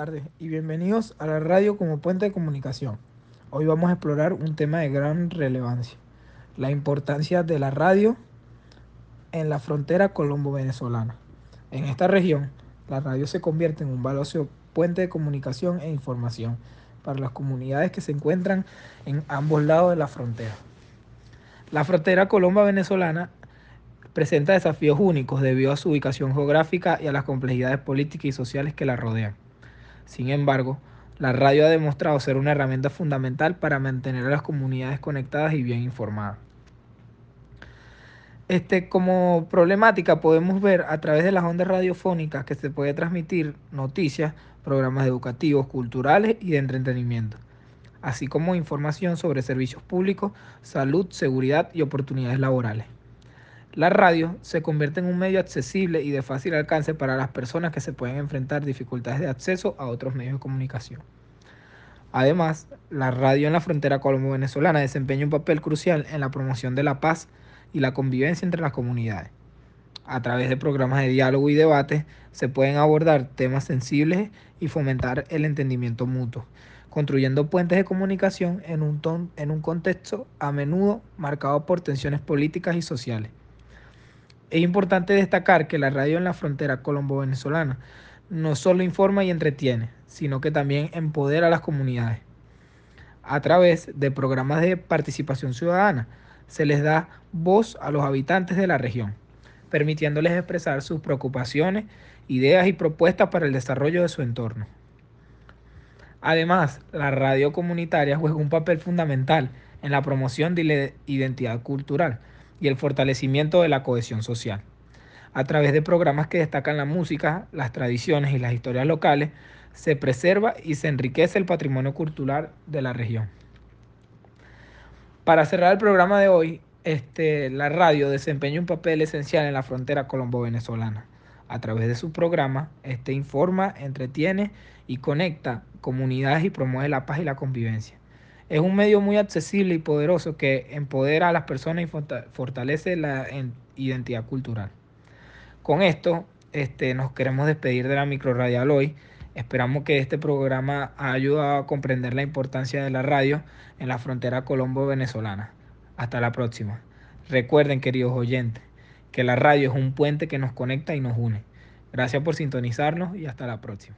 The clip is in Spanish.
tardes y bienvenidos a la radio como puente de comunicación. Hoy vamos a explorar un tema de gran relevancia, la importancia de la radio en la frontera colombo-venezolana. En esta región, la radio se convierte en un valioso puente de comunicación e información para las comunidades que se encuentran en ambos lados de la frontera. La frontera colombo-venezolana presenta desafíos únicos debido a su ubicación geográfica y a las complejidades políticas y sociales que la rodean. Sin embargo, la radio ha demostrado ser una herramienta fundamental para mantener a las comunidades conectadas y bien informadas. Este, como problemática podemos ver a través de las ondas radiofónicas que se puede transmitir noticias, programas educativos, culturales y de entretenimiento, así como información sobre servicios públicos, salud, seguridad y oportunidades laborales. La radio se convierte en un medio accesible y de fácil alcance para las personas que se pueden enfrentar dificultades de acceso a otros medios de comunicación. Además, la radio en la frontera colombo-venezolana desempeña un papel crucial en la promoción de la paz y la convivencia entre las comunidades. A través de programas de diálogo y debate se pueden abordar temas sensibles y fomentar el entendimiento mutuo, construyendo puentes de comunicación en un, en un contexto a menudo marcado por tensiones políticas y sociales. Es importante destacar que la radio en la frontera colombo-venezolana no solo informa y entretiene, sino que también empodera a las comunidades. A través de programas de participación ciudadana, se les da voz a los habitantes de la región, permitiéndoles expresar sus preocupaciones, ideas y propuestas para el desarrollo de su entorno. Además, la radio comunitaria juega un papel fundamental en la promoción de la identidad cultural, y el fortalecimiento de la cohesión social. A través de programas que destacan la música, las tradiciones y las historias locales, se preserva y se enriquece el patrimonio cultural de la región. Para cerrar el programa de hoy, este, la radio desempeña un papel esencial en la frontera colombo-venezolana. A través de su programa, este informa, entretiene y conecta comunidades y promueve la paz y la convivencia. Es un medio muy accesible y poderoso que empodera a las personas y fortalece la identidad cultural. Con esto este, nos queremos despedir de la micro radial hoy. Esperamos que este programa haya ayudado a comprender la importancia de la radio en la frontera colombo-venezolana. Hasta la próxima. Recuerden, queridos oyentes, que la radio es un puente que nos conecta y nos une. Gracias por sintonizarnos y hasta la próxima.